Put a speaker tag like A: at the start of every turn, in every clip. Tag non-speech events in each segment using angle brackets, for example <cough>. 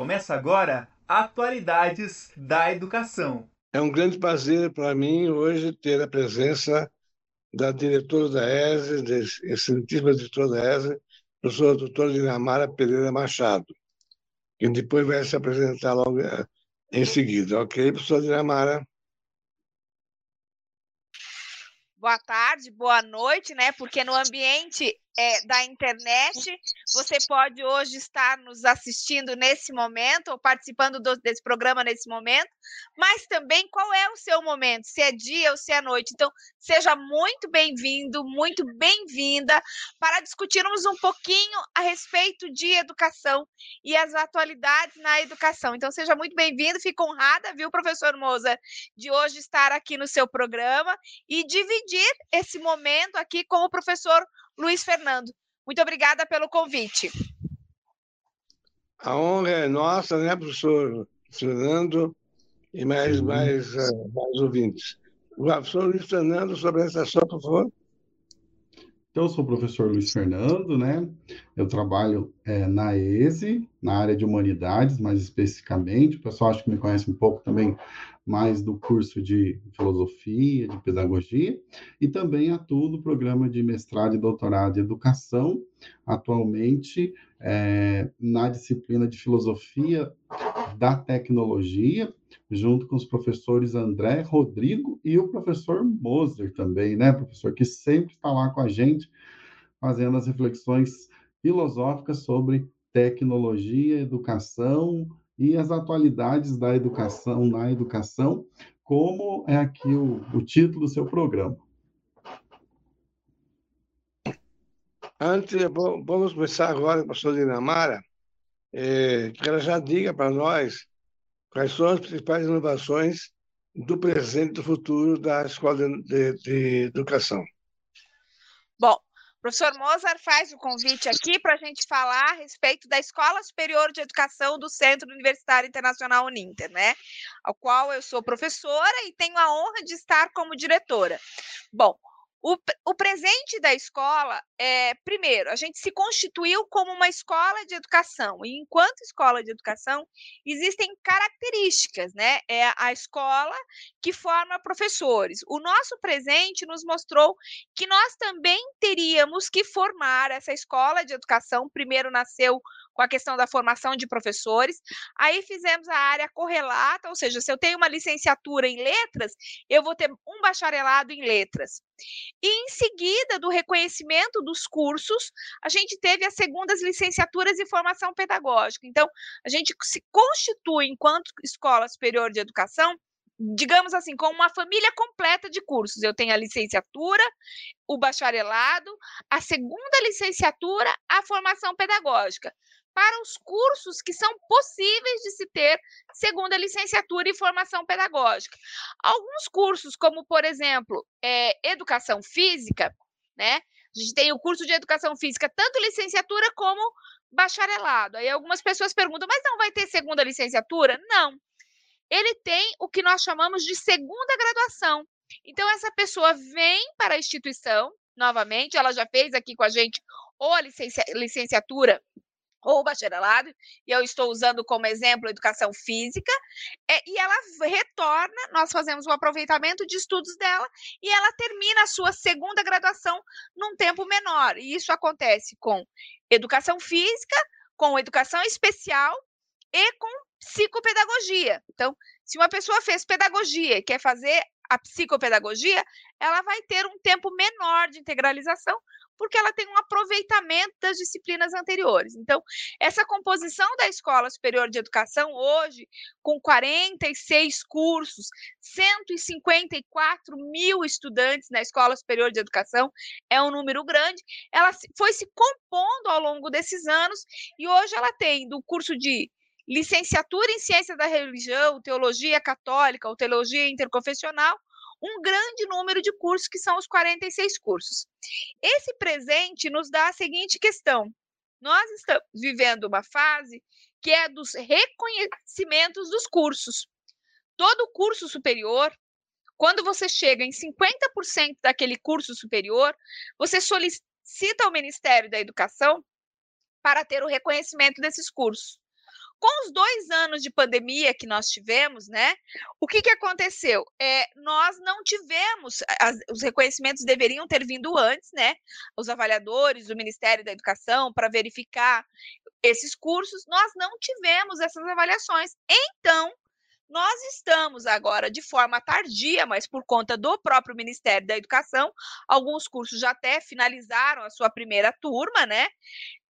A: Começa agora Atualidades da Educação.
B: É um grande prazer para mim hoje ter a presença da diretora da ESE, excelentíssima diretora da ESE, professora doutora Dinamara Pereira Machado, que depois vai se apresentar logo eh, em seguida. Ok, professora Dinamara?
C: Boa tarde, boa noite, né? Porque no ambiente é, da internet. Você pode hoje estar nos assistindo nesse momento, ou participando do, desse programa nesse momento, mas também qual é o seu momento, se é dia ou se é noite. Então, seja muito bem-vindo, muito bem-vinda para discutirmos um pouquinho a respeito de educação e as atualidades na educação. Então, seja muito bem-vindo, fico honrada, viu, professor Moza, de hoje estar aqui no seu programa e dividir esse momento aqui com o professor Luiz Fernando. Muito obrigada pelo convite.
B: A honra é nossa, né, professor Fernando, e mais, mais, uh, mais ouvintes. Professor Luiz Fernando, sua apresentação, por favor.
D: Então, eu sou o professor Luiz Fernando, né? Eu trabalho é, na ESE, na área de humanidades, mais especificamente. O pessoal acho que me conhece um pouco também mais do curso de filosofia, de pedagogia, e também atuo no programa de mestrado e doutorado em educação, atualmente é, na disciplina de filosofia da tecnologia, junto com os professores André, Rodrigo e o professor Moser também, né, professor, que sempre está lá com a gente, fazendo as reflexões filosóficas sobre tecnologia, educação, e as atualidades da educação na educação, como é aqui o, o título do seu programa.
B: Antes, vamos começar agora com a professora Dinamara, é, que ela já diga para nós quais são as principais inovações do presente e do futuro da Escola de, de, de Educação.
C: Bom, professor Mozart faz o convite aqui para a gente falar a respeito da Escola Superior de Educação do Centro Universitário Internacional Uninter, né? Ao qual eu sou professora e tenho a honra de estar como diretora. Bom, o, o, presente da escola é, primeiro, a gente se constituiu como uma escola de educação, e enquanto escola de educação, existem características, né? É a escola que forma professores. O nosso presente nos mostrou que nós também teríamos que formar essa escola de educação. Primeiro nasceu com a questão da formação de professores. Aí fizemos a área correlata, ou seja, se eu tenho uma licenciatura em letras, eu vou ter um bacharelado em letras. E em seguida do reconhecimento dos cursos, a gente teve as segundas licenciaturas em formação pedagógica. Então, a gente se constitui enquanto escola superior de educação digamos assim, com uma família completa de cursos. Eu tenho a licenciatura, o bacharelado, a segunda licenciatura, a formação pedagógica para os cursos que são possíveis de se ter segundo a licenciatura e formação pedagógica. Alguns cursos, como por exemplo, é, educação física, né? A gente tem o curso de educação física, tanto licenciatura como bacharelado. Aí algumas pessoas perguntam, mas não vai ter segunda licenciatura? Não. Ele tem o que nós chamamos de segunda graduação. Então, essa pessoa vem para a instituição, novamente, ela já fez aqui com a gente ou a licenciatura ou bacharelado, e eu estou usando como exemplo educação física, é, e ela retorna, nós fazemos um aproveitamento de estudos dela, e ela termina a sua segunda graduação num tempo menor. E isso acontece com educação física, com educação especial e com psicopedagogia. Então, se uma pessoa fez pedagogia e quer fazer a psicopedagogia, ela vai ter um tempo menor de integralização, porque ela tem um aproveitamento das disciplinas anteriores. Então, essa composição da Escola Superior de Educação hoje, com 46 cursos, 154 mil estudantes na Escola Superior de Educação, é um número grande. Ela foi se compondo ao longo desses anos e hoje ela tem do curso de licenciatura em Ciência da Religião, Teologia Católica ou Teologia Interconfessional, um grande número de cursos, que são os 46 cursos. Esse presente nos dá a seguinte questão: nós estamos vivendo uma fase que é dos reconhecimentos dos cursos. Todo curso superior, quando você chega em 50% daquele curso superior, você solicita ao Ministério da Educação para ter o reconhecimento desses cursos. Com os dois anos de pandemia que nós tivemos, né? O que, que aconteceu? É, nós não tivemos, as, os reconhecimentos deveriam ter vindo antes, né? Os avaliadores do Ministério da Educação para verificar esses cursos, nós não tivemos essas avaliações. Então, nós estamos agora de forma tardia, mas por conta do próprio Ministério da Educação, alguns cursos já até finalizaram a sua primeira turma, né?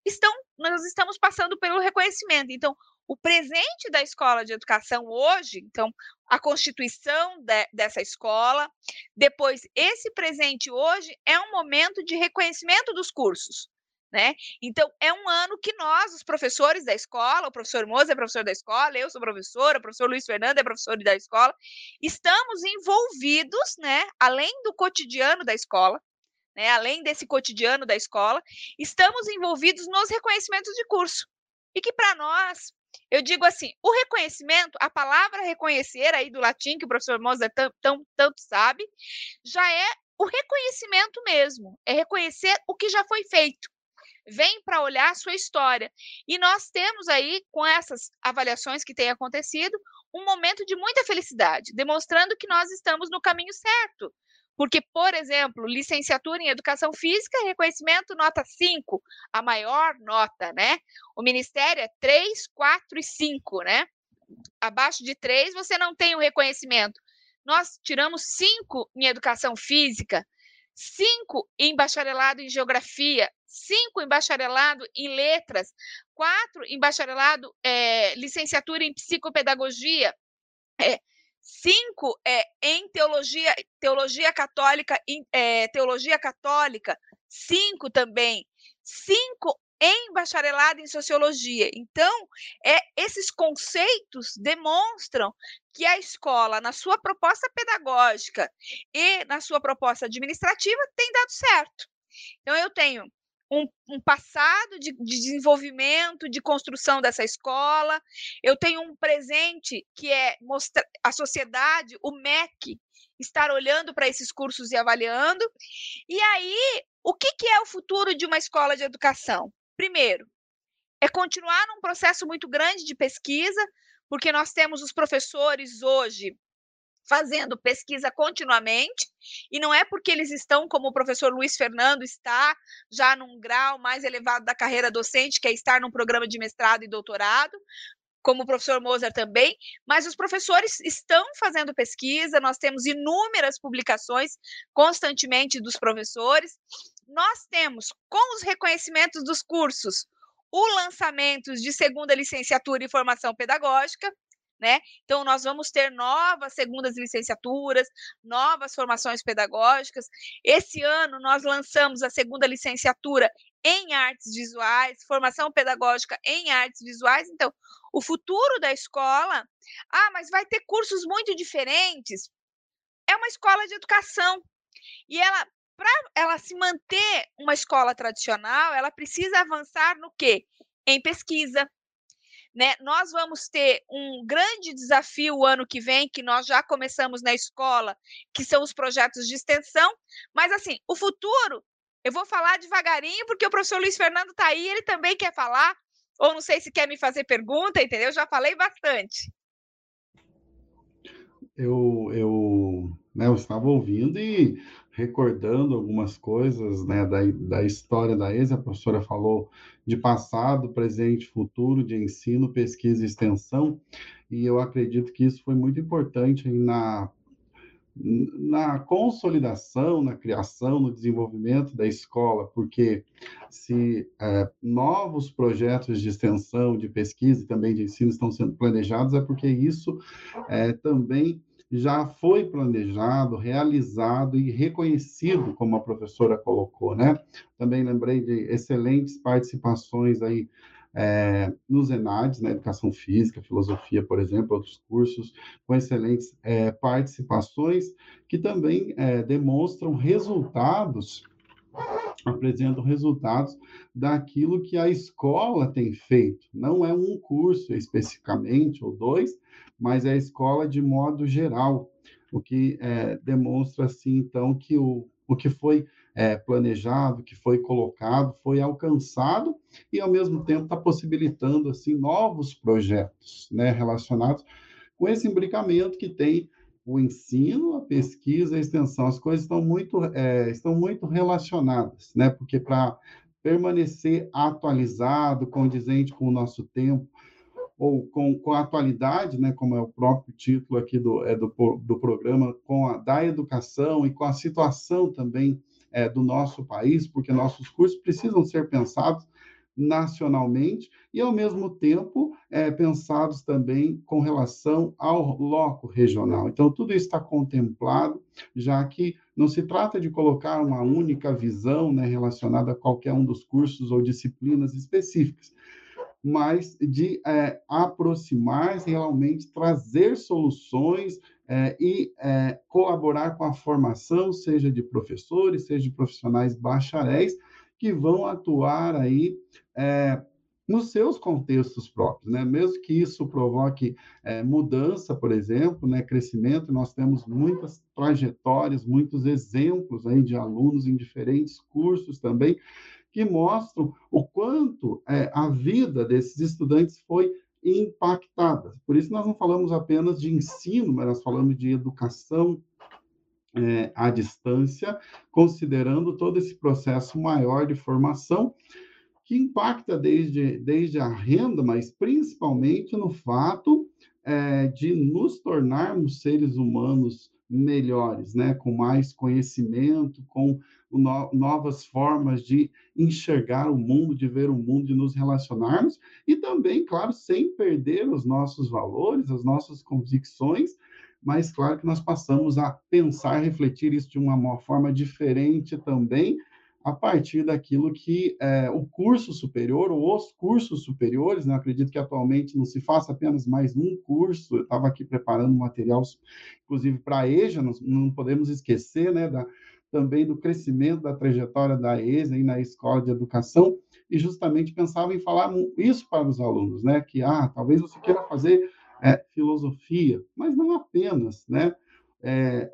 C: Estão, nós estamos passando pelo reconhecimento. Então, o presente da escola de educação hoje, então, a constituição de, dessa escola, depois, esse presente hoje é um momento de reconhecimento dos cursos. Né? Então, é um ano que nós, os professores da escola, o professor Moza é professor da escola, eu sou professora, o professor Luiz Fernando é professor da escola, estamos envolvidos, né, além do cotidiano da escola, né, além desse cotidiano da escola, estamos envolvidos nos reconhecimentos de curso. E que para nós, eu digo assim, o reconhecimento, a palavra reconhecer aí do latim, que o professor Moza tão, tão, tanto sabe, já é o reconhecimento mesmo, é reconhecer o que já foi feito vem para olhar a sua história. E nós temos aí, com essas avaliações que têm acontecido, um momento de muita felicidade, demonstrando que nós estamos no caminho certo. Porque, por exemplo, licenciatura em educação física, reconhecimento nota 5, a maior nota, né? O ministério é 3, 4 e 5, né? Abaixo de 3 você não tem o reconhecimento. Nós tiramos 5 em educação física, 5 em bacharelado em geografia, cinco em bacharelado em letras, quatro em bacharelado, é, licenciatura em psicopedagogia, é, cinco é, em teologia, teologia católica, em, é, teologia católica, cinco também, cinco em bacharelado em sociologia. Então, é, esses conceitos demonstram que a escola, na sua proposta pedagógica e na sua proposta administrativa, tem dado certo. Então, eu tenho um, um passado de, de, desenvolvimento, de construção dessa escola. Eu tenho um presente que é mostrar a sociedade, o MEC, estar olhando para esses cursos e avaliando. E aí, o que, que é o futuro de uma escola de educação? Primeiro, é continuar num processo muito grande de pesquisa, porque nós temos os professores hoje fazendo pesquisa continuamente, e não é porque eles estão, como o professor Luiz Fernando está, já num grau mais elevado da carreira docente, que é estar num programa de mestrado e doutorado, como o professor Moser também, mas os professores estão fazendo pesquisa, nós temos inúmeras publicações constantemente dos professores. Nós temos, com os reconhecimentos dos cursos, o lançamento de segunda licenciatura em formação pedagógica, né? Então, nós vamos ter novas segundas licenciaturas, novas formações pedagógicas. Esse ano, nós lançamos a segunda licenciatura em artes visuais, formação pedagógica em artes visuais. Então, o futuro da escola. Ah, mas vai ter cursos muito diferentes. É uma escola de educação. E ela, para ela se manter uma escola tradicional, ela precisa avançar no quê? Em pesquisa, né? Nós vamos ter um grande desafio o ano que vem, que nós já começamos na escola, que são os projetos de extensão, mas assim, o futuro, eu vou falar devagarinho, porque o professor Luiz Fernando está aí, ele também quer falar, ou não sei se quer me fazer pergunta, entendeu? Eu já falei bastante.
D: Eu, eu, né, eu estava ouvindo e recordando algumas coisas né, da, da história da ESA, a professora falou de passado, presente, futuro, de ensino, pesquisa e extensão, e eu acredito que isso foi muito importante na, na consolidação, na criação, no desenvolvimento da escola, porque se é, novos projetos de extensão, de pesquisa e também de ensino estão sendo planejados, é porque isso é, também já foi planejado, realizado e reconhecido, como a professora colocou, né? Também lembrei de excelentes participações aí é, nos ENADs, na né? Educação Física, Filosofia, por exemplo, outros cursos com excelentes é, participações que também é, demonstram resultados apresentam resultados daquilo que a escola tem feito. Não é um curso especificamente, ou dois, mas é a escola de modo geral, o que é, demonstra, assim, então, que o, o que foi é, planejado, que foi colocado, foi alcançado e, ao mesmo tempo, está possibilitando assim novos projetos né, relacionados com esse imbricamento que tem o ensino, a pesquisa, a extensão. As coisas estão muito, é, estão muito relacionadas, né? porque para permanecer atualizado, condizente com o nosso tempo, ou com, com a atualidade, né, como é o próprio título aqui do, é, do, do programa, com a da educação e com a situação também é, do nosso país, porque nossos cursos precisam ser pensados nacionalmente e, ao mesmo tempo, é, pensados também com relação ao loco regional. Então, tudo isso está contemplado, já que não se trata de colocar uma única visão né, relacionada a qualquer um dos cursos ou disciplinas específicas, mas de é, aproximar realmente trazer soluções é, e é, colaborar com a formação, seja de professores, seja de profissionais bacharéis, que vão atuar aí é, nos seus contextos próprios, né? Mesmo que isso provoque é, mudança, por exemplo, né? Crescimento, nós temos muitas trajetórias, muitos exemplos aí de alunos em diferentes cursos também que mostram o quanto é, a vida desses estudantes foi impactada. Por isso, nós não falamos apenas de ensino, mas nós falamos de educação é, à distância, considerando todo esse processo maior de formação que impacta desde, desde a renda, mas principalmente no fato é, de nos tornarmos seres humanos melhores, né? com mais conhecimento, com no, novas formas de enxergar o mundo, de ver o mundo, de nos relacionarmos, e também, claro, sem perder os nossos valores, as nossas convicções, mas claro que nós passamos a pensar, refletir isso de uma forma diferente também, a partir daquilo que é, o curso superior, ou os cursos superiores, né? acredito que atualmente não se faça apenas mais um curso, eu estava aqui preparando material, inclusive para a EJA, não, não podemos esquecer né, da, também do crescimento da trajetória da ESA e na escola de educação, e justamente pensava em falar isso para os alunos, né? que ah, talvez você queira fazer é, filosofia, mas não apenas, né? É,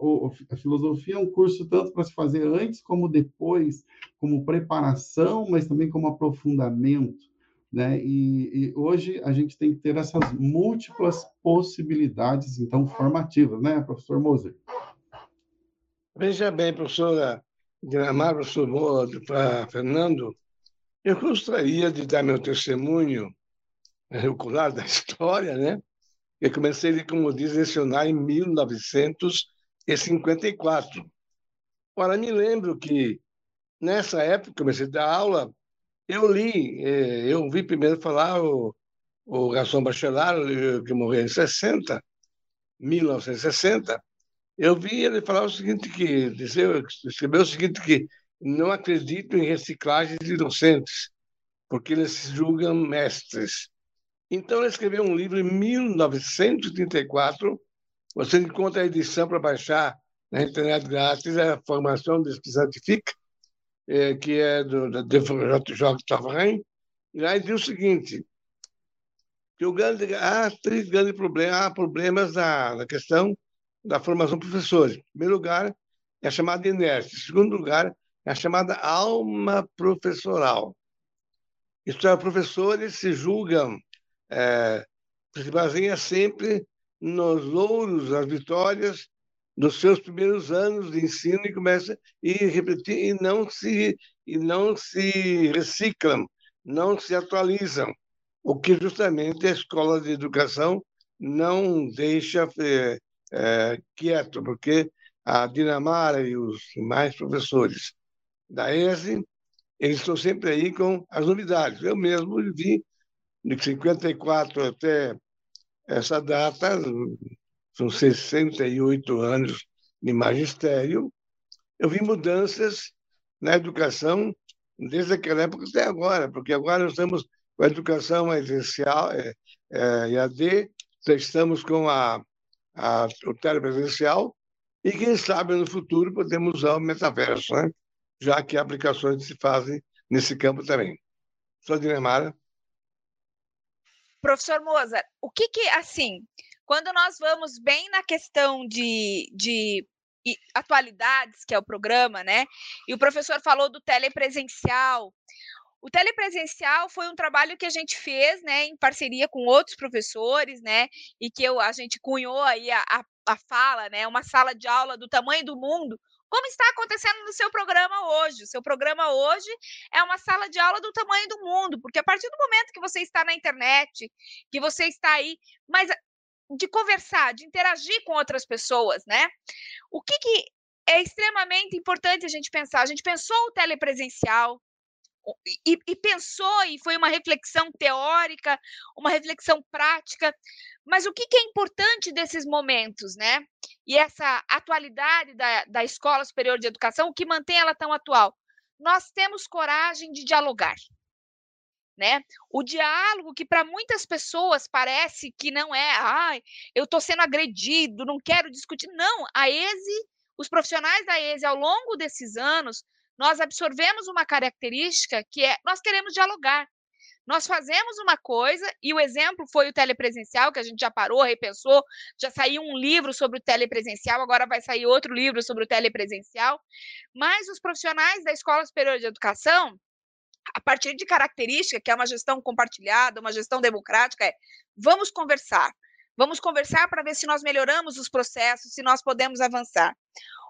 D: a filosofia é um curso tanto para se fazer antes como depois, como preparação, mas também como aprofundamento. Né? E, e, hoje a gente tem que ter essas múltiplas possibilidades, então, formativas, né, professor Moser?
B: Veja bem, professora Dinamar, professor para Fernando, eu gostaria de dar meu testemunho regular da <laughs> história, né? Eu comecei, como diz, a lecionar em 1954. Ora, me lembro que, nessa época, comecei a dar aula, eu li, eh, eu vi primeiro falar o, o Gaston Bachelard, eh, que morreu em 60, 1960, eu vi ele falar o seguinte, que dizer, escreveu o seguinte, que não acredito em reciclagem de docentes, porque eles julgam mestres. Então, ele escreveu um livro em 1934. Você encontra a edição para baixar na internet grátis, a Formação de Certifica, é, que é do, do, do Tavarin. E lá ele diz o seguinte, que o grande, há três grandes problemas, há problemas na, na questão da formação professores. Em primeiro lugar, é a chamada inércia. Em segundo lugar, é a chamada alma professoral. Isto é, professores se julgam é, se baseia sempre nos louros, nas vitórias dos seus primeiros anos de ensino e começa e repetir e não se e não se reciclam, não se atualizam, o que justamente a escola de educação não deixa é, é, quieto, porque a Dinamara e os demais professores da ESE, eles estão sempre aí com as novidades. Eu mesmo vi de 54 até essa data, são 68 anos de magistério, eu vi mudanças na educação desde aquela época até agora, porque agora nós estamos com a educação essencial, é, é, EAD, estamos com a, a, o telepresencial, e quem sabe no futuro podemos usar o metaverso, né? já que aplicações se fazem nesse campo também. Sou Dinemara.
C: Professor Mozart, o que que, assim, quando nós vamos bem na questão de, de atualidades, que é o programa, né? E o professor falou do telepresencial. O telepresencial foi um trabalho que a gente fez, né, em parceria com outros professores, né, e que eu, a gente cunhou aí a, a, a fala, né, uma sala de aula do tamanho do mundo, como está acontecendo no seu programa hoje. O seu programa hoje é uma sala de aula do tamanho do mundo, porque a partir do momento que você está na internet, que você está aí, mas de conversar, de interagir com outras pessoas, né? O que, que é extremamente importante a gente pensar? A gente pensou o telepresencial, e, e, pensou, e foi uma reflexão teórica, uma reflexão prática, mas o que, que, é importante desses momentos, né? E essa atualidade da, da Escola Superior de Educação, o que mantém ela tão atual? Nós temos coragem de dialogar. Né? O diálogo que para muitas pessoas parece que não é, ai, eu estou sendo agredido, não quero discutir. Não, a ESE, os profissionais da ESE, ao longo desses anos, nós absorvemos uma característica que é nós queremos dialogar. Nós fazemos uma coisa, e o exemplo foi o telepresencial, que a gente já parou, repensou, já saiu um livro sobre o telepresencial, agora vai sair outro livro sobre o telepresencial. Mas os profissionais da Escola Superior de Educação, a partir de característica, que é uma gestão compartilhada, uma gestão democrática, é vamos conversar. Vamos conversar para ver se nós melhoramos os processos, se nós podemos avançar.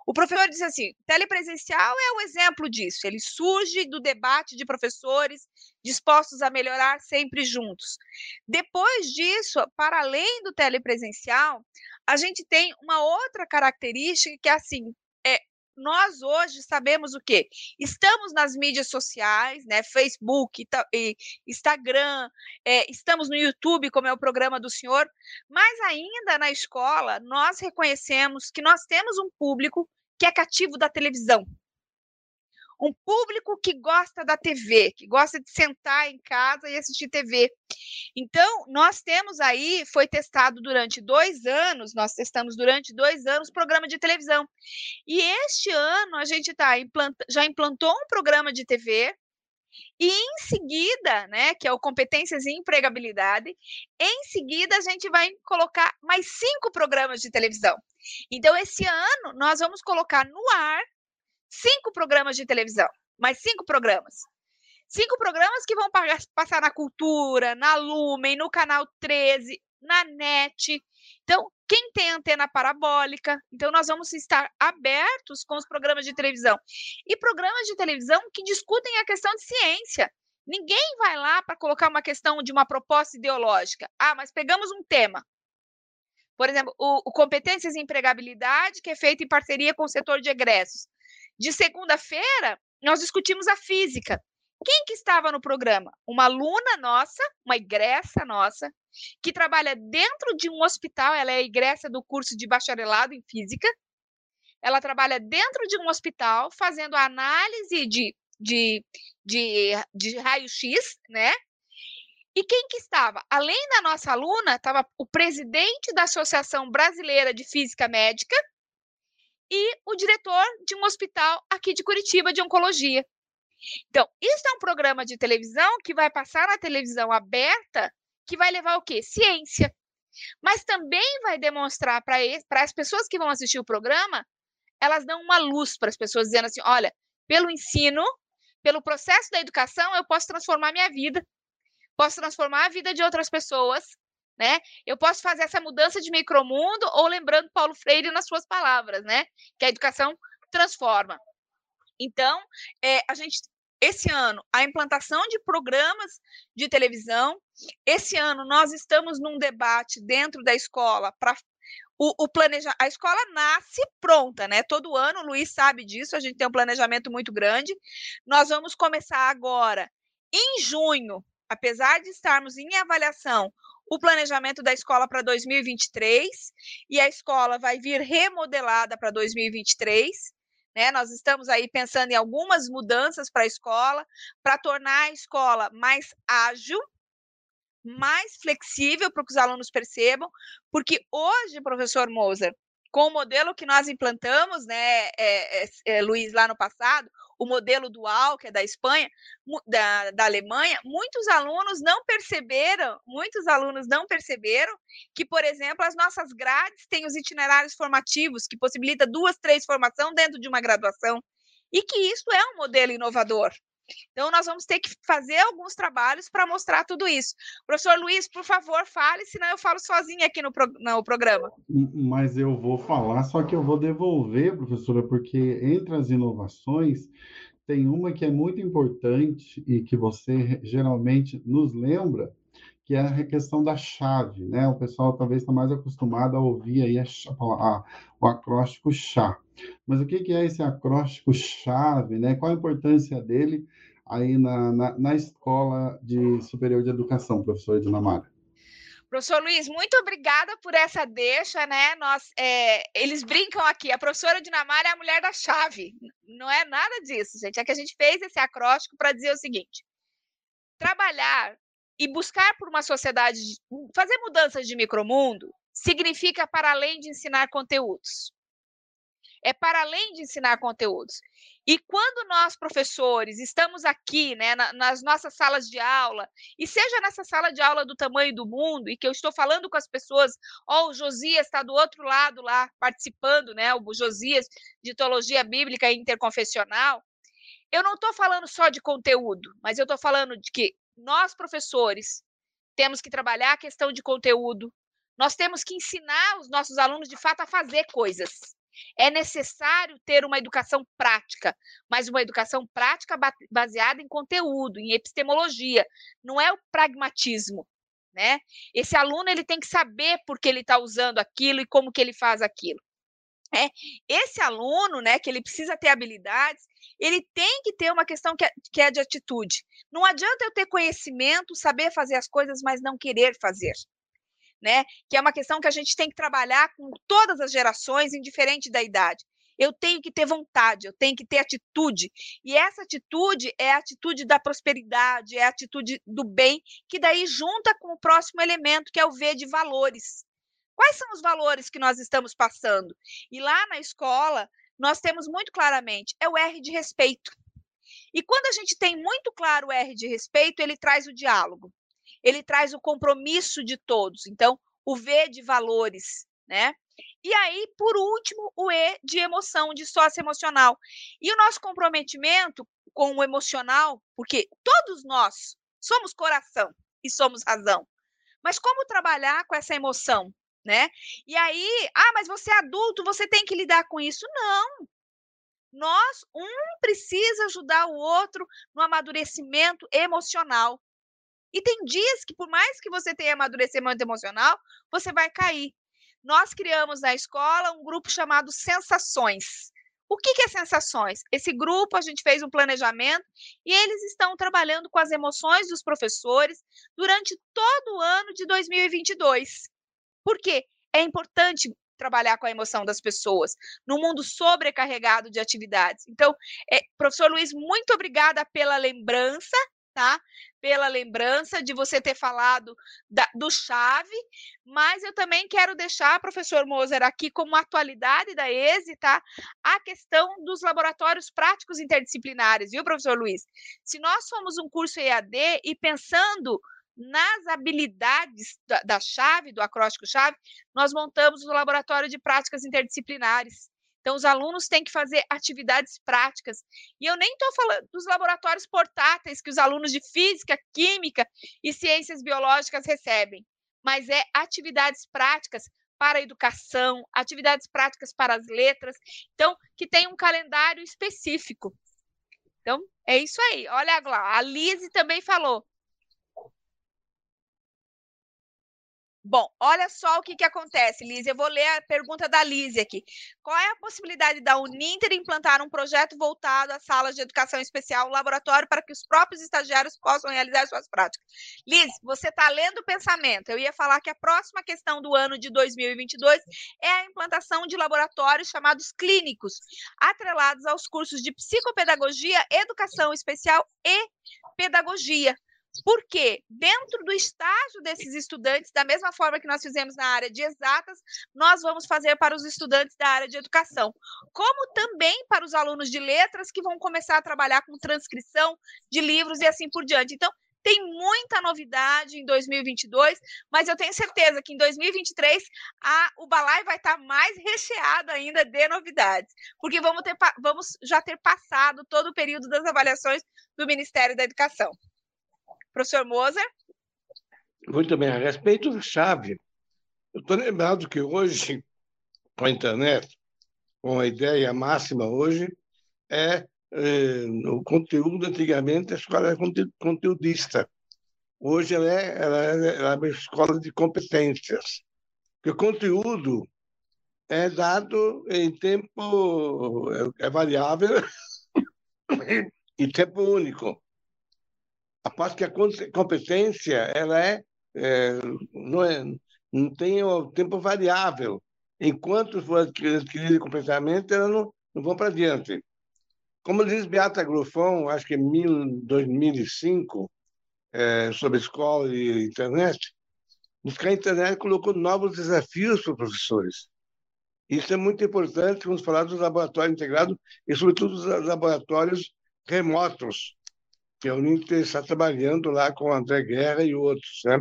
C: O professor disse assim: telepresencial é um exemplo disso. Ele surge do debate de professores dispostos a melhorar sempre juntos. Depois disso, para além do telepresencial, a gente tem uma outra característica que é assim: é, nós hoje sabemos o quê? Estamos nas mídias sociais, né? Facebook, Instagram, é, estamos no YouTube, como é o programa do senhor, mas ainda na escola nós reconhecemos que nós temos um público que é cativo da televisão. Um público que gosta da TV, que gosta de sentar em casa e assistir TV. Então, nós temos aí, foi testado durante dois anos, nós testamos durante dois anos programa de televisão. E este ano a gente tá implanta, já implantou um programa de TV, e em seguida, né, que é o competências e empregabilidade, em seguida a gente vai colocar mais cinco programas de televisão. Então, esse ano, nós vamos colocar no ar cinco programas de televisão, mais cinco programas. Cinco programas que vão passar na Cultura, na Lumen, no Canal 13, na NET. Então, quem tem antena parabólica, então nós vamos estar abertos com os programas de televisão. E programas de televisão que discutem a questão de ciência. Ninguém vai lá para colocar uma questão de uma proposta ideológica. Ah, mas pegamos um tema. Por exemplo, o, o Competências e Empregabilidade, que é feito em parceria com o setor de egressos. De segunda-feira, nós discutimos a física. Quem que estava no programa? Uma aluna nossa, uma egressa nossa, que trabalha dentro de um hospital, ela é egressa do curso de bacharelado em física. Ela trabalha dentro de um hospital fazendo análise de, de, de, de raio-x, né? E quem que estava? Além da nossa aluna, estava o presidente da Associação Brasileira de Física Médica e o diretor de um hospital aqui de Curitiba de oncologia. Então, isso é um programa de televisão que vai passar na televisão aberta, que vai levar o quê? Ciência. Mas também vai demonstrar para as pessoas que vão assistir o programa, elas dão uma luz para as pessoas dizendo assim: olha, pelo ensino, pelo processo da educação, eu posso transformar minha vida posso transformar a vida de outras pessoas, né? Eu posso fazer essa mudança de micromundo ou lembrando Paulo Freire nas suas palavras, né? Que a educação transforma. Então, é, a gente esse ano a implantação de programas de televisão. Esse ano nós estamos num debate dentro da escola para o, o a escola nasce pronta, né? Todo ano, o Luiz sabe disso, a gente tem um planejamento muito grande. Nós vamos começar agora, em junho, apesar de estarmos em avaliação o planejamento da escola para 2023 e a escola vai vir remodelada para 2023. Né? Nós estamos aí pensando em algumas mudanças para a escola, para tornar a escola mais ágil, mais flexível para que os alunos percebam, porque hoje, professor Moser, com o modelo que nós implantamos, né, é, é, é, Luiz, lá no passado, o modelo dual, que é da Espanha, da, da Alemanha, muitos alunos não perceberam, muitos alunos não perceberam que, por exemplo, as nossas grades têm os itinerários formativos, que possibilita duas, três formação dentro de uma graduação, e que isso é um modelo inovador. Então, nós vamos ter que fazer alguns trabalhos para mostrar tudo isso. Professor Luiz, por favor, fale, senão eu falo sozinha aqui no, no programa.
D: Mas eu vou falar, só que eu vou devolver, professora, porque entre as inovações, tem uma que é muito importante e que você geralmente nos lembra, que é a questão da chave, né? O pessoal talvez está mais acostumado a ouvir aí a, a, o acróstico chá. Mas o que, que é esse acróstico chave, né? Qual a importância dele aí na, na, na Escola de Superior de Educação, professor Dinamara?
C: Professor Luiz, muito obrigada por essa deixa, né? Nós, é, eles brincam aqui, a professora Dinamara é a mulher da chave. Não é nada disso, gente. É que a gente fez esse acróstico para dizer o seguinte: trabalhar e buscar por uma sociedade, fazer mudanças de micromundo, significa para além de ensinar conteúdos. É para além de ensinar conteúdos. E quando nós, professores, estamos aqui, né, nas nossas salas de aula, e seja nessa sala de aula do tamanho do mundo, e que eu estou falando com as pessoas, ó, oh, o Josias está do outro lado lá, participando, né, o Josias de Teologia Bíblica Interconfessional, eu não estou falando só de conteúdo, mas eu estou falando de que nós, professores, temos que trabalhar a questão de conteúdo, nós temos que ensinar os nossos alunos, de fato, a fazer coisas. É necessário ter uma educação prática, mas uma educação prática baseada em conteúdo, em epistemologia, não é o pragmatismo. Né? Esse aluno ele tem que saber por que ele está usando aquilo e como que ele faz aquilo. É, esse aluno, né, que ele precisa ter habilidades, ele tem que ter uma questão que é, que é de atitude. Não adianta eu ter conhecimento, saber fazer as coisas, mas não querer fazer. Né? Que é uma questão que a gente tem que trabalhar com todas as gerações, indiferente da idade. Eu tenho que ter vontade, eu tenho que ter atitude. E essa atitude é a atitude da prosperidade, é a atitude do bem, que daí junta com o próximo elemento, que é o V de valores. Quais são os valores que nós estamos passando? E lá na escola, nós temos muito claramente, é o R de respeito. E quando a gente tem muito claro o R de respeito, ele traz o diálogo, ele traz o compromisso de todos. Então, o V de valores, né? E aí, por último, o E de emoção, de sócio emocional. E o nosso comprometimento com o emocional, porque todos nós somos coração e somos razão. Mas como trabalhar com essa emoção? Né? E aí, ah, mas você é adulto, você tem que lidar com isso. Não. Nós, um precisa ajudar o outro no amadurecimento emocional. E tem dias que, por mais que você tenha amadurecimento emocional, você vai cair. Nós criamos na escola um grupo chamado Sensações. O que, que é sensações? Esse grupo, a gente fez um planejamento e eles estão trabalhando com as emoções dos professores durante todo o ano de 2022. Por quê? É importante trabalhar com a emoção das pessoas no mundo sobrecarregado de atividades. Então, é, professor Luiz, muito obrigada pela lembrança, tá? Pela lembrança de você ter falado da, do chave, mas eu também quero deixar, professor Moser, aqui como atualidade da ESE, tá? A questão dos laboratórios práticos interdisciplinares, viu, professor Luiz? Se nós somos um curso EAD e pensando nas habilidades da, da chave, do acróstico-chave, nós montamos o laboratório de práticas interdisciplinares. Então, os alunos têm que fazer atividades práticas. E eu nem estou falando dos laboratórios portáteis que os alunos de física, química e ciências biológicas recebem, mas é atividades práticas para a educação, atividades práticas para as letras. Então, que tem um calendário específico. Então, é isso aí. Olha lá, a Lise também falou. Bom, olha só o que, que acontece, Liz. Eu vou ler a pergunta da Liz aqui. Qual é a possibilidade da Uninter implantar um projeto voltado às salas de educação especial, um laboratório, para que os próprios estagiários possam realizar suas práticas? Liz, você está lendo o pensamento. Eu ia falar que a próxima questão do ano de 2022 é a implantação de laboratórios chamados clínicos, atrelados aos cursos de psicopedagogia, educação especial e pedagogia. Porque dentro do estágio desses estudantes, da mesma forma que nós fizemos na área de exatas, nós vamos fazer para os estudantes da área de educação, como também para os alunos de letras que vão começar a trabalhar com transcrição de livros e assim por diante. Então, Tem muita novidade em 2022, mas eu tenho certeza que em 2023 a, o Balai vai estar mais recheado ainda de novidades, porque vamos, ter, vamos já ter passado todo o período das avaliações do Ministério da Educação. Professor Moser?
B: Muito bem. A respeito da chave, eu estou lembrado que hoje, com a internet, com a ideia máxima hoje, é, é o conteúdo, antigamente, a escola era conteudista. Hoje ela é, ela, é, ela é uma escola de competências. Porque o conteúdo é dado em tempo, é, é variável <laughs> e tempo único. A parte que a competência ela é, é, não, é não tem o tempo variável. Enquanto for adquirido completamente, elas não, não vão para diante. Como diz Beata Grofão, acho que em 2005, é, sobre escola e internet, que a internet colocou novos desafios para os professores. Isso é muito importante quando falar dos laboratórios integrados e, sobretudo, dos laboratórios remotos, que a Uninter está trabalhando lá com o André Guerra e outros. Né?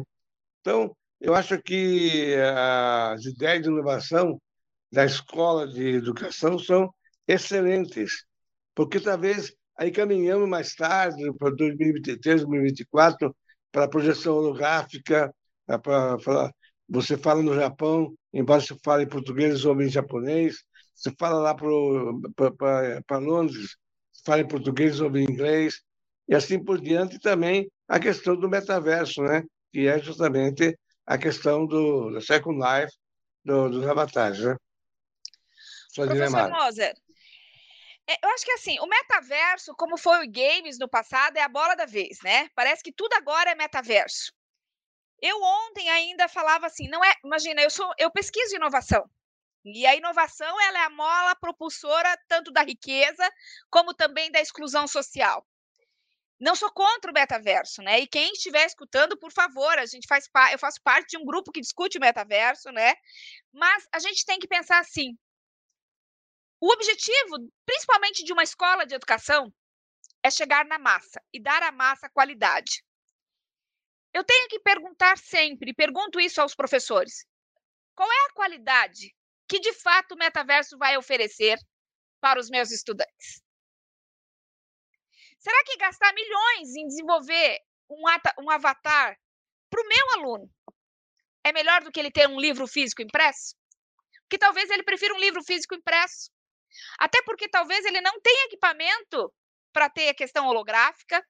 B: Então, eu acho que as ideias de inovação da escola de educação são excelentes porque talvez aí caminhamos mais tarde, para 2023, 2024, para a projeção holográfica, né, para falar. Você fala no Japão, embora você fale em português ou em japonês, você fala lá para Londres, fala em português ou em inglês, e assim por diante também a questão do metaverso, né? que é justamente a questão do, do Second Life do, dos avatares. Né?
C: Professor Moser, é, eu acho que assim, o metaverso, como foi o games no passado, é a bola da vez, né? Parece que tudo agora é metaverso. Eu ontem ainda falava assim, não é, imagina, eu sou, eu pesquiso inovação. E a inovação, ela é a mola propulsora tanto da riqueza como também da exclusão social. Não sou contra o metaverso, né? E quem estiver escutando, por favor, a gente faz eu faço parte de um grupo que discute o metaverso, né? Mas a gente tem que pensar assim, o objetivo, principalmente de uma escola de educação, é chegar na massa e dar à massa qualidade. Eu tenho que perguntar sempre, pergunto isso aos professores: qual é a qualidade que de fato o metaverso vai oferecer para os meus estudantes? Será que gastar milhões em desenvolver um, um avatar para o meu aluno é melhor do que ele ter um livro físico impresso? Que talvez ele prefira um livro físico impresso. Até porque talvez ele não tenha equipamento para ter a questão holográfica,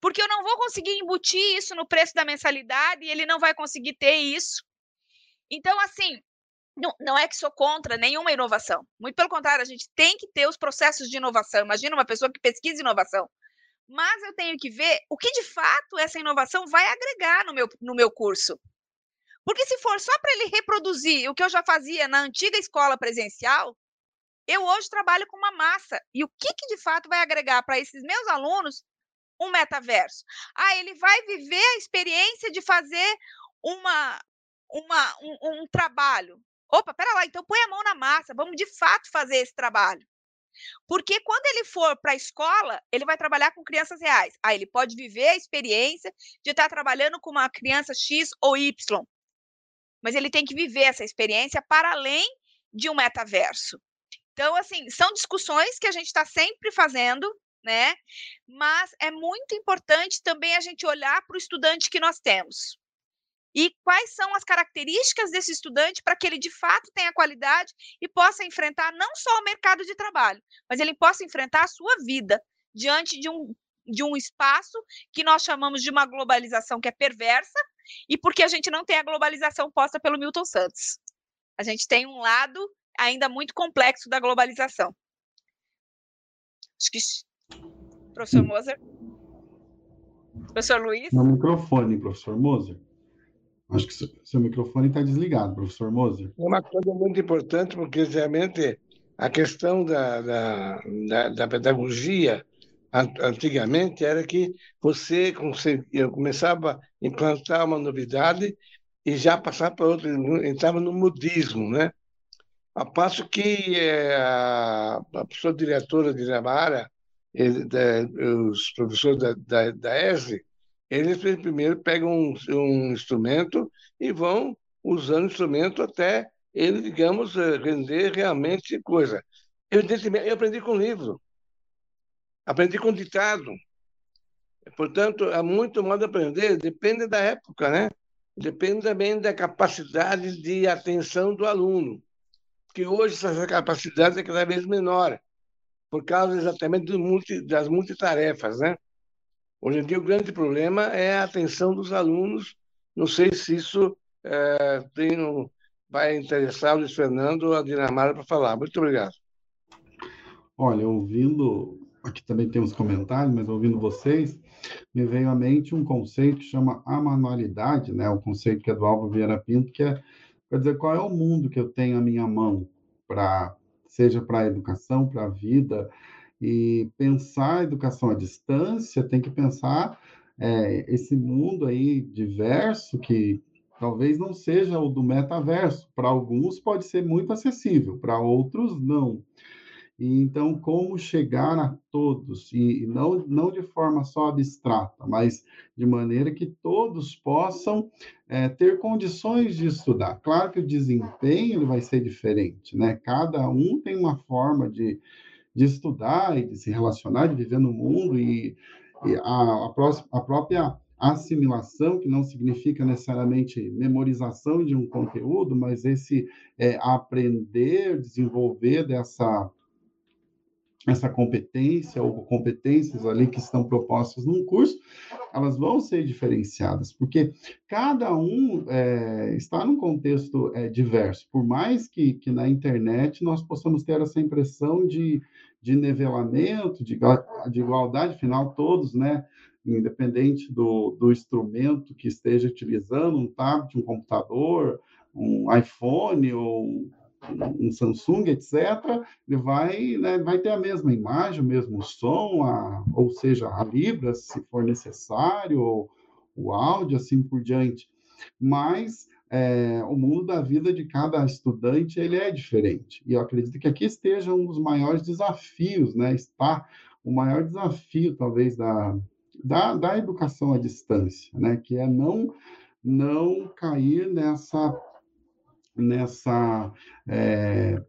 C: porque eu não vou conseguir embutir isso no preço da mensalidade e ele não vai conseguir ter isso. Então, assim, não, é que sou contra nenhuma inovação. Muito pelo contrário, a gente tem que ter os processos de inovação. Imagina uma pessoa que pesquisa inovação. Mas eu tenho que ver o que de fato essa inovação vai agregar no meu, no meu curso. Porque se for só para ele reproduzir o que eu já fazia na antiga escola presencial, eu hoje trabalho com uma massa. E o que, que de fato vai agregar para esses meus alunos um metaverso? Ah, ele vai viver a experiência de fazer uma, uma, um, um trabalho. Opa, pera lá, então põe a mão na massa, vamos de fato fazer esse trabalho. Porque quando ele for para a escola, ele vai trabalhar com crianças reais. Ah, ele pode viver a experiência de estar trabalhando com uma criança X ou Y. Mas ele tem que viver essa experiência para além de um metaverso. Então, assim, são discussões que a gente está sempre fazendo, né? Mas é muito importante também a gente olhar para o estudante que nós temos. E quais são as características desse estudante para que ele de fato tenha qualidade e possa enfrentar não só o mercado de trabalho, mas ele possa enfrentar a sua vida diante de um, de um espaço que nós chamamos de uma globalização que é perversa e porque a gente não tem a globalização posta pelo Milton Santos. A gente tem um lado ainda muito complexo da globalização. Acho que. Professor Moser? Professor Luiz?
D: No microfone, professor Moser. Acho que seu, microfone está desligado, professor Moser.
B: É uma coisa muito importante, porque realmente a questão da, da, da, da pedagogia antigamente era que você começava a implantar uma novidade e já passava para outra, entrava no modismo, né? A passo que é, a, a pessoa diretora de Namara, da, os professores da, da, da ESE, Eles primeiro pegam um, um instrumento e vão usando o instrumento até ele, digamos, eh, render realmente coisa. Evidentemente, eu aprendi com livro, aprendi com ditado. Portanto, há muito modo de aprender, depende da época, né? Depende também da capacidade de atenção do aluno, porque hoje essa capacidade é cada vez menor, por causa exatamente multi, das multitarefas, né? Hoje em dia, o grande problema é a atenção dos alunos. Não sei se isso é, tem, vai interessar o Luiz Fernando a Dinamarca para falar. Muito obrigado.
D: Olha, ouvindo, aqui também temos comentários, mas ouvindo vocês, me veio à mente um conceito que chama a manualidade, né? O conceito que é do Álvaro Vieira Pinto, que é, quer dizer, qual é o mundo que eu tenho à minha mão para seja para a educação, para a vida, e pensar a educação à distância tem que pensar é, esse mundo aí diverso que talvez não seja o do metaverso. Para alguns pode ser muito acessível, para outros não. E, então, como chegar a todos, e não, não de forma só abstrata, mas de maneira que todos possam é, ter condições de estudar. Claro que o desempenho vai ser diferente, né? Cada um tem uma forma de, de estudar e de se relacionar, de viver no mundo, e, e a, a, próxima, a própria assimilação, que não significa necessariamente memorização de um conteúdo, mas esse é, aprender, desenvolver dessa essa competência ou competências ali que estão propostas num curso, elas vão ser diferenciadas, porque cada um é, está num contexto é, diverso. Por mais que, que na internet nós possamos ter essa impressão de, de nivelamento, de, de igualdade, final todos, né, independente do, do instrumento que esteja utilizando, um tablet, um computador, um iPhone ou um Samsung, etc., ele vai, né, vai ter a mesma imagem, o mesmo som, a, ou seja, a Libra, se for necessário, o áudio, assim por diante. Mas é, o mundo da vida de cada estudante ele é diferente. E eu acredito que aqui esteja um dos maiores desafios, né? Está o maior desafio, talvez, da, da, da educação à distância, né? Que é não não cair nessa nessa é,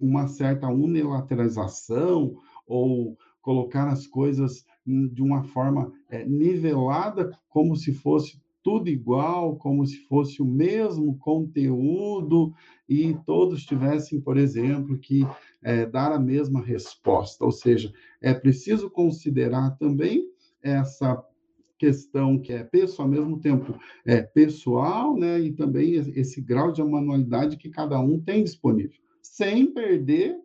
D: uma certa unilateralização ou colocar as coisas de uma forma é, nivelada, como se fosse tudo igual, como se fosse o mesmo conteúdo e todos tivessem, por exemplo, que é, dar a mesma resposta. Ou seja, é preciso considerar também essa questão que é pessoal, ao mesmo tempo é pessoal, né, e também esse grau de manualidade que cada um tem disponível, sem perder,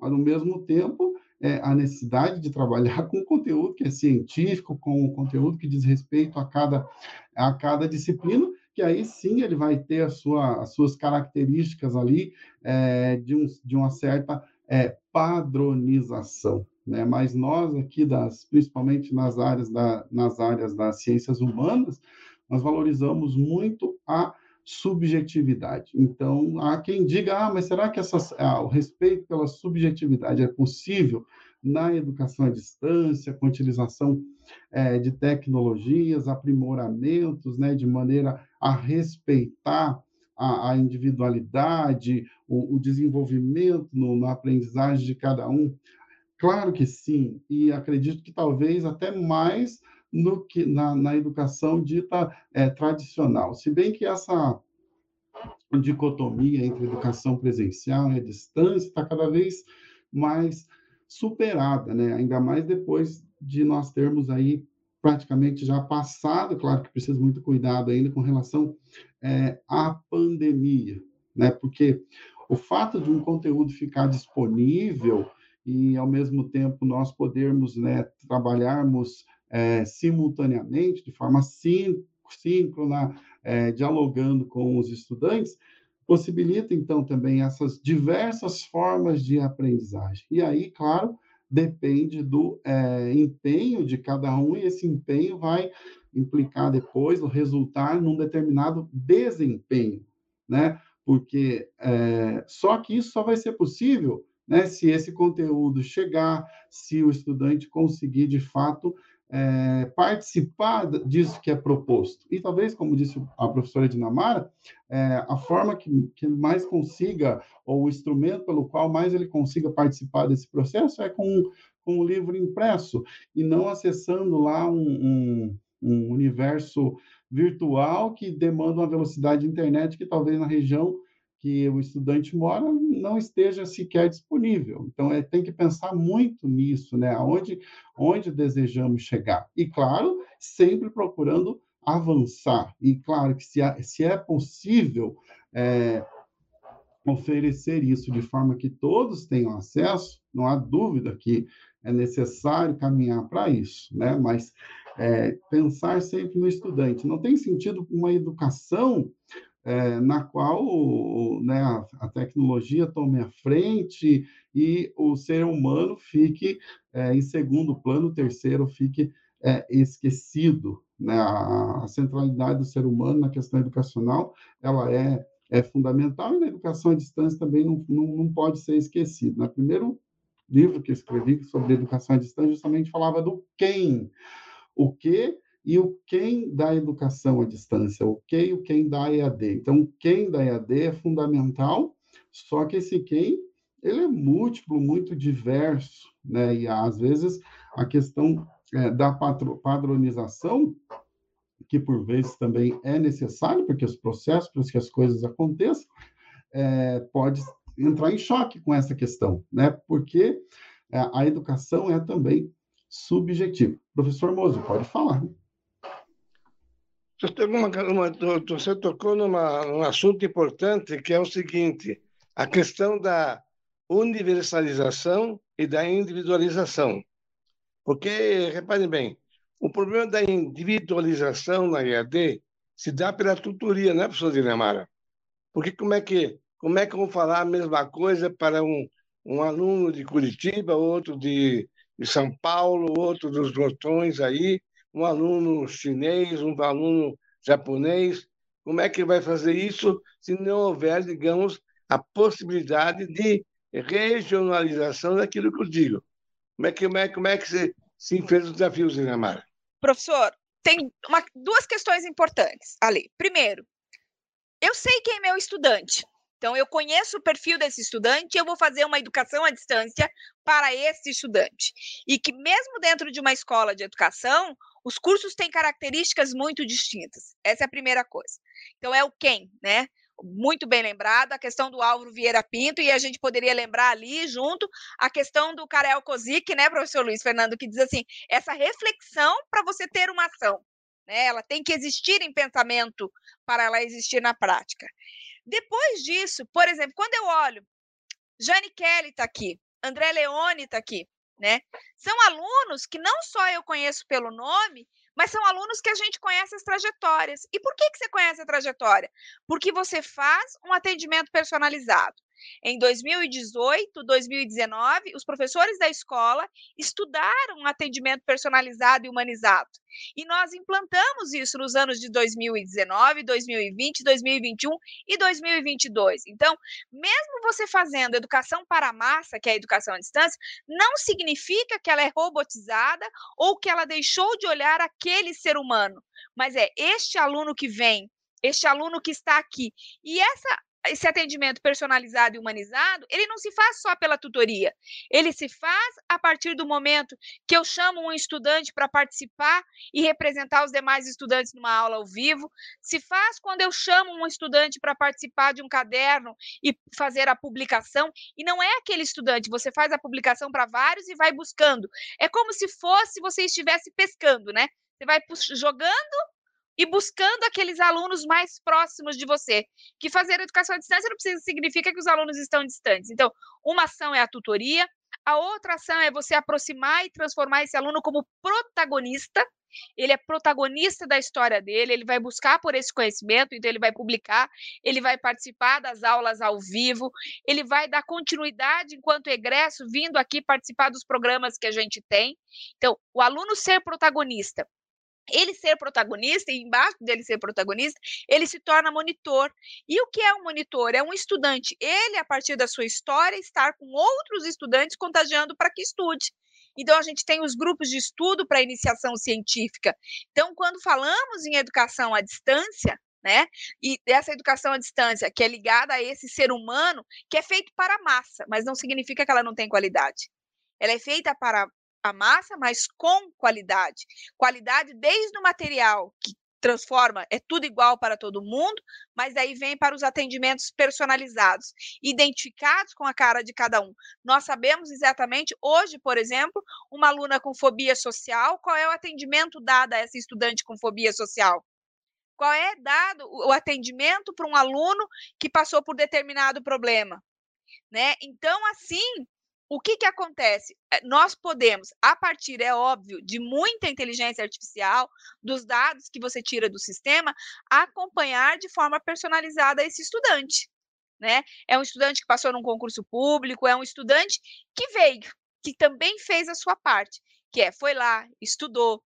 D: ao mesmo tempo, é, a necessidade de trabalhar com conteúdo que é científico, com conteúdo que diz respeito a cada, a cada disciplina, que aí sim ele vai ter a sua, as suas características ali é, de, um, de uma certa é, padronização né? Mas nós aqui das, principalmente nas áreas da, nas áreas das ciências humanas, nós valorizamos muito a subjetividade. Então, há quem diga, ah, mas será que ah, o respeito pela subjetividade é possível na educação à distância, com utilização é, de tecnologias, aprimoramentos, né, de maneira a respeitar a, a individualidade, o, o desenvolvimento no, na aprendizagem de cada um. Claro que sim, e acredito que talvez até mais no que na, na educação dita é, tradicional. Se bem que essa dicotomia entre educação presencial e distância está cada vez mais superada, né? Ainda mais depois de nós termos aí praticamente já passado, claro que precisa muito cuidado ainda com relação é, à pandemia, né? Porque o fato de um conteúdo ficar disponível e, ao mesmo tempo, nós podermos né, trabalharmos é, simultaneamente, de forma síncrona, é, dialogando com os estudantes, possibilita, então, também essas diversas formas de aprendizagem. E aí, claro, depende do é, empenho de cada um, e esse empenho vai implicar depois, ou resultar num determinado desempenho, né? Porque é, só que isso só vai ser possível né, se esse conteúdo chegar, se o estudante conseguir, de fato, é, participar disso que é proposto. E talvez, como disse a professora Dinamara, é, a forma que, que mais consiga, ou o instrumento pelo qual mais ele consiga participar desse processo é com, com o livro impresso, e não acessando lá um, um, um universo virtual que demanda uma velocidade de internet que talvez na região que o estudante mora não esteja sequer disponível. Então, é, tem que pensar muito nisso, né? Onde, onde desejamos chegar. E, claro, sempre procurando avançar. E, claro, que se, se é possível é, oferecer isso de forma que todos tenham acesso, não há dúvida que é necessário caminhar para isso, né? Mas é, pensar sempre no estudante. Não tem sentido uma educação é, na qual né, a, a, tecnologia tome a frente e o ser humano fique é, em segundo plano, terceiro fique é, esquecido. Né? A, a, centralidade do ser humano na questão educacional ela é, é fundamental e na educação à distância também não, não, não pode ser esquecido. No né? primeiro livro que eu escrevi sobre educação à distância justamente falava do quem, o que e o quem da educação à distância, o que e o quem da EAD. Então, quem da EAD é fundamental, só que esse quem, ele é múltiplo, muito diverso, né? E às vezes a questão é, da padronização, que por vezes também é necessário, porque os processos, para que as coisas aconteçam, é, pode entrar em choque com essa questão, né? Porque é, a educação é também subjetiva. Professor Mozo, pode falar.
B: Uma, uma, você tocou numa, num assunto importante que é o seguinte: a questão da universalização e da individualização. Porque, reparem bem, o problema da individualização na EAD se dá pela tutoria, né, professor Dinamara? Porque como é que como é que eu vou falar a mesma coisa para um, um aluno de Curitiba, outro de, de São Paulo, outro dos Grotões aí, um aluno chinês, um aluno japonês. Como é que vai fazer isso se não houver, digamos, a possibilidade de regionalização daquilo que eu digo? Como é que, como é, como é que se, se fez os desafios, Inamara?
C: Professor, tem uma, duas questões importantes ali. Primeiro, eu sei quem é meu estudante. Então, eu conheço o perfil desse estudante e eu vou fazer uma educação à distância para esse estudante. E que, mesmo dentro de uma escola de educação, os cursos têm características muito distintas. Essa é a primeira coisa. Então, é o quem, né? Muito bem lembrado, a questão do Álvaro Vieira Pinto, e a gente poderia lembrar ali, junto, a questão do Karel Kozik, né, professor Luiz Fernando, que diz assim: essa reflexão para você ter uma ação. Né? Ela tem que existir em pensamento para ela existir na prática. Depois disso, por exemplo, quando eu olho, Jane Kelly está aqui, André Leone está aqui, né? São alunos que não só eu conheço pelo nome, mas são alunos que a gente conhece as trajetórias. E por que, que você conhece a trajetória? Porque você faz um atendimento personalizado. Em 2018, 2019, os professores da escola estudaram atendimento personalizado e humanizado. E nós implantamos isso nos anos de 2019, 2020, 2021 e 2022. Então, mesmo você fazendo educação para a massa, que é a educação à distância, não significa que ela é robotizada ou que ela deixou de olhar aquele ser humano, mas é este aluno que vem, este aluno que está aqui. E essa esse atendimento personalizado e humanizado, ele não se faz só pela tutoria. Ele se faz a partir do momento que eu chamo um estudante para participar e representar os demais estudantes numa aula ao vivo. Se faz quando eu chamo um estudante para participar de um caderno e fazer a publicação. E não é aquele estudante, você faz a publicação para vários e vai buscando. É como se fosse você estivesse pescando, né? Você vai jogando e buscando aqueles alunos mais próximos de você. Que fazer educação à distância não precisa, significa que os alunos estão distantes. Então, uma ação é a tutoria, a outra ação é você aproximar e transformar esse aluno como protagonista. Ele é protagonista da história dele, ele vai buscar por esse conhecimento, então ele vai publicar, ele vai participar das aulas ao vivo, ele vai dar continuidade enquanto egresso, vindo aqui participar dos programas que a gente tem. Então, o aluno ser protagonista ele ser protagonista, e embaixo dele ser protagonista, ele se torna monitor. E o que é um monitor? É um estudante. Ele, a partir da sua história, estar com outros estudantes contagiando para que estude. Então, a gente tem os grupos de estudo para iniciação científica. Então, quando falamos em educação à distância, né? E essa educação à distância, que é ligada a esse ser humano, que é feito para a massa, mas não significa que ela não tem qualidade. Ela é feita para a massa, mas com qualidade. Qualidade desde o material, que transforma, é tudo igual para todo mundo, mas aí vem para os atendimentos personalizados, identificados com a cara de cada um. Nós sabemos exatamente, hoje, por exemplo, uma aluna com fobia social, qual é o atendimento dado a essa estudante com fobia social? Qual é dado o atendimento para um aluno que passou por determinado problema? Né? Então, assim, o que, que acontece? É, nós podemos, a partir, é óbvio, de muita inteligência artificial, dos dados que você tira do sistema, acompanhar de forma personalizada esse estudante. Né? É um estudante que passou num concurso público, é um estudante que veio, que também fez a sua parte, que é foi lá, estudou,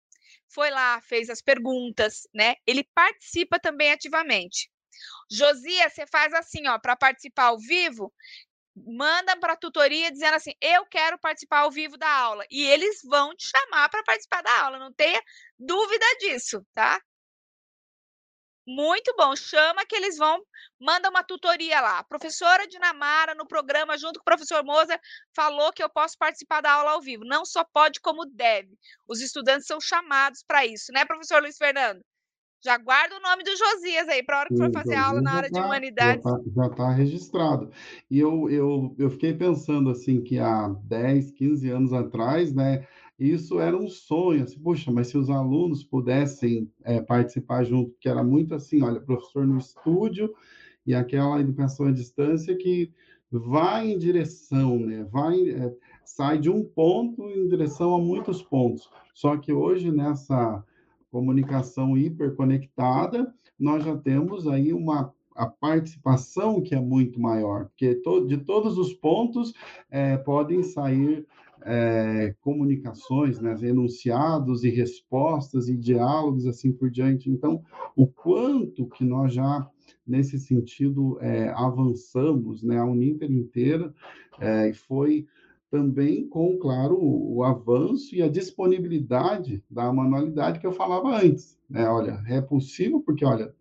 C: foi lá, fez as perguntas, né? Ele participa também ativamente. Josias, você faz assim, ó, para participar ao vivo, manda para a tutoria dizendo assim: eu quero participar ao vivo da aula. E eles vão te chamar para participar da aula, não tenha dúvida disso, tá? Muito bom. Chama que eles vão, manda uma tutoria lá. A professora Dinamara, no programa, junto com o professor Moza, falou que eu posso participar da aula ao vivo. Não só pode, como deve. Os estudantes são chamados para isso, né, professor Luiz Fernando? Já guarda o nome do Josias aí, para a hora que for fazer aula na área tá, de humanidades.
D: Já está tá registrado. E eu, eu, eu fiquei pensando assim que há 10, 15 anos atrás, né, isso era um sonho, assim, poxa, mas se os alunos pudessem é, participar junto, que era muito assim, olha, professor no estúdio e aquela educação à distância que vai em direção, né, vai, é, sai de um ponto em direção a muitos pontos. Só que hoje, nessa comunicação hiperconectada, nós já temos aí uma a participação que é muito maior, porque to, de todos os pontos é, podem sair é, comunicações, né, enunciados e respostas e diálogos assim por diante. Então, o quanto que nós já nesse sentido é, avançamos, né, a Uninter inteira é, foi também com, claro, o, avanço e a disponibilidade da manualidade que eu falava antes. Né? Olha, é possível porque, olha,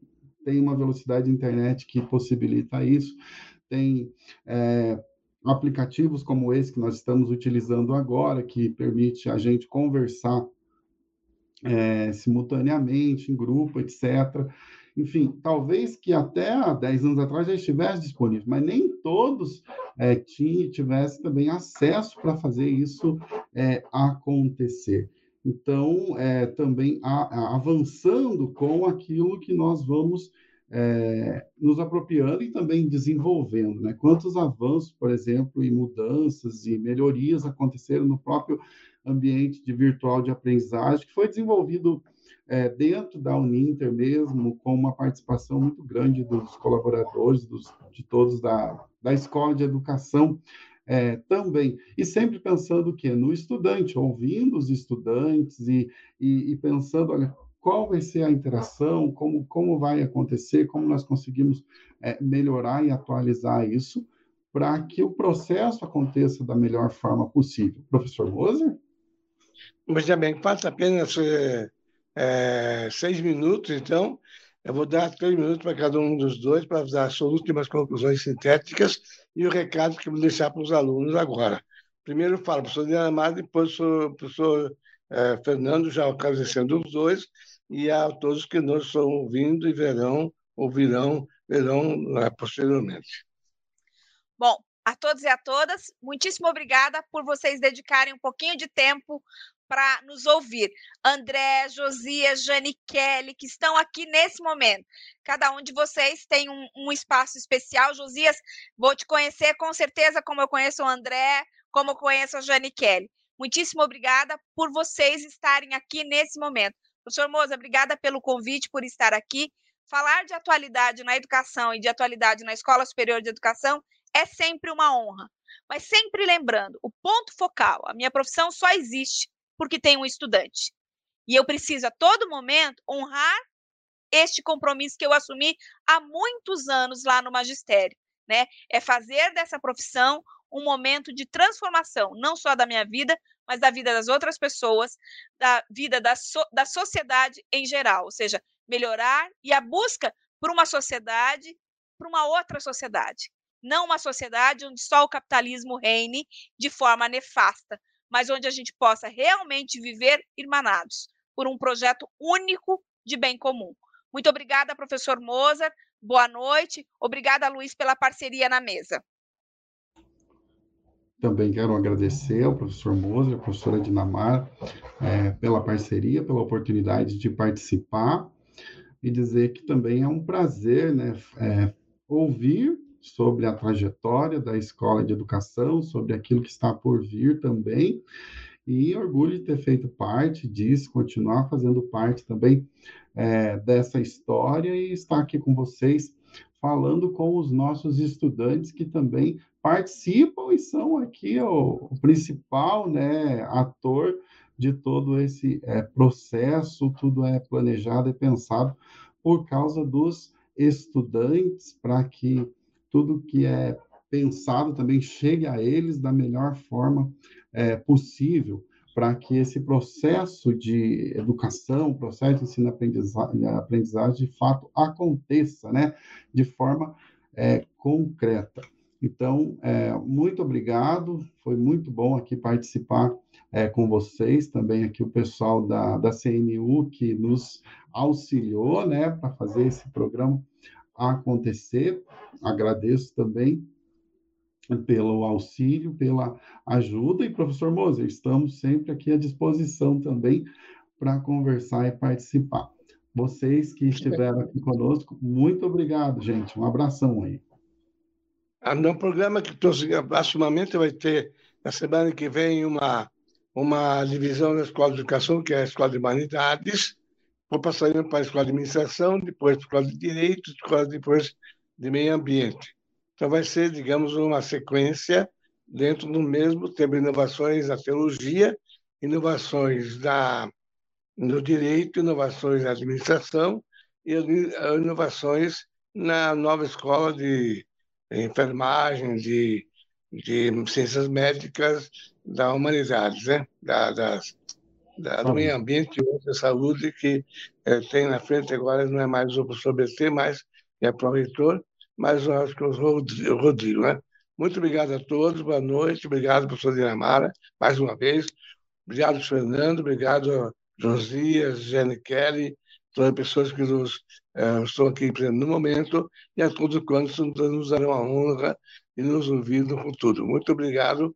D: tem uma velocidade de internet que possibilita isso, tem é, aplicativos como esse que nós estamos utilizando agora, que permite a gente conversar é, simultaneamente, em grupo, etc. Enfim, talvez que até há 10 anos atrás já estivesse disponível, mas nem todos é, tinham, tivessem também acesso para fazer isso é, acontecer. Então, é, também a, a, avançando com aquilo que nós vamos é, nos apropriando e também desenvolvendo. Né? Quantos avanços, por exemplo, e mudanças e melhorias aconteceram no próprio ambiente de virtual de aprendizagem, que foi desenvolvido é, dentro da Uninter mesmo, com uma participação muito grande dos colaboradores, dos, de todos da, da escola de educação é, também. E sempre pensando o quê? No estudante, ouvindo os estudantes e, e, e, pensando, olha, qual vai ser a interação, como, como vai acontecer, como nós conseguimos é, melhorar e atualizar isso para que o processo aconteça da melhor forma possível. Professor Moser?
B: Veja bem, passa apenas é, é, seis minutos, então, eu vou dar três minutos para cada um dos dois para dar suas últimas conclusões sintéticas e o recado que eu vou deixar para os alunos agora. Primeiro falo, professor Diana Amado, depois o professor é, Fernando, já agradecendo os dois, e a todos que nos estão ouvindo e verão, ouvirão, verão é, posteriormente.
C: Bom, a todos e a todas, muitíssimo obrigada por vocês dedicarem um pouquinho de tempo para nos ouvir. André, Josias, Kelly, que estão aqui nesse momento. Cada um de vocês tem um, um, espaço especial. Josias, vou te conhecer com certeza como eu conheço o André, como eu conheço a Kelly. Muitíssimo obrigada por vocês estarem aqui nesse momento. Professor Moza, obrigada pelo convite, por estar aqui. Falar de atualidade na educação e de atualidade na Escola Superior de Educação é sempre uma honra. Mas sempre lembrando, o ponto focal, a minha profissão só existe porque tem um estudante. E eu preciso a todo momento honrar este compromisso que eu assumi há muitos anos lá no magistério, né? É fazer dessa profissão um momento de transformação, não só da minha vida, mas da vida das outras pessoas, da vida da, so, da sociedade em geral, ou seja, melhorar e a busca por uma sociedade, por uma outra sociedade. Não uma sociedade onde só o capitalismo reine de forma nefasta, mas onde a gente possa realmente viver irmanados por um projeto único de bem comum. Muito obrigada, professor Mozart. Boa noite. Obrigada, Luiz, pela parceria na mesa.
D: Também quero agradecer ao professor Moser, à professora Dinamar, é, pela parceria, pela oportunidade de participar e dizer que também é um prazer né, é, ouvir sobre a trajetória da escola de educação, sobre aquilo que está por vir também, e orgulho de ter feito parte disso, continuar fazendo parte também é, dessa história e estar aqui com vocês falando com os nossos estudantes que também participam e são aqui o, o principal né, ator de todo esse é, processo, tudo é planejado e pensado por causa dos estudantes, para que tudo que é pensado também chegue a eles da melhor forma é, possível para que esse processo de educação, processo de ensino-aprendizagem, de fato aconteça, né, de forma é, concreta. Então, é, muito obrigado, foi muito bom aqui participar é, com vocês, também aqui o pessoal da, da CNU que nos auxiliou, né, para fazer esse programa acontecer. Agradeço também pelo auxílio, pela ajuda. E, professor Moser, estamos sempre aqui à disposição também para conversar e participar. Vocês que estiveram aqui conosco, muito obrigado, gente. Um abração aí.
B: Ah, no programa que proximamente vai ter, na semana que vem, uma, uma divisão da Escola de Educação, que é a Escola de Humanidades, vou passando para a Escola de Administração, depois para a Escola de Direito, depois de Meio Ambiente. Então, vai ser, digamos, uma sequência dentro do mesmo tempo, inovações da teologia, inovações da, no direito, inovações na administração e inovações na nova escola de enfermagem, de, de ciências médicas da humanidade, né? da, das, da, do meio ambiente e saúde que é, tem na frente agora, não é mais o professor BT, mas é pró-reitor, mas eu acho que o Rodrigo, né? Muito obrigado a todos, boa noite, obrigado, professor Dinamara, mais uma vez. Obrigado, Fernando, obrigado Josias, Jenny Kelly, todas as pessoas que nos, eh, estão aqui presentes no momento e a todos quantos nos darão a honra de nos ouvir no futuro. Muito obrigado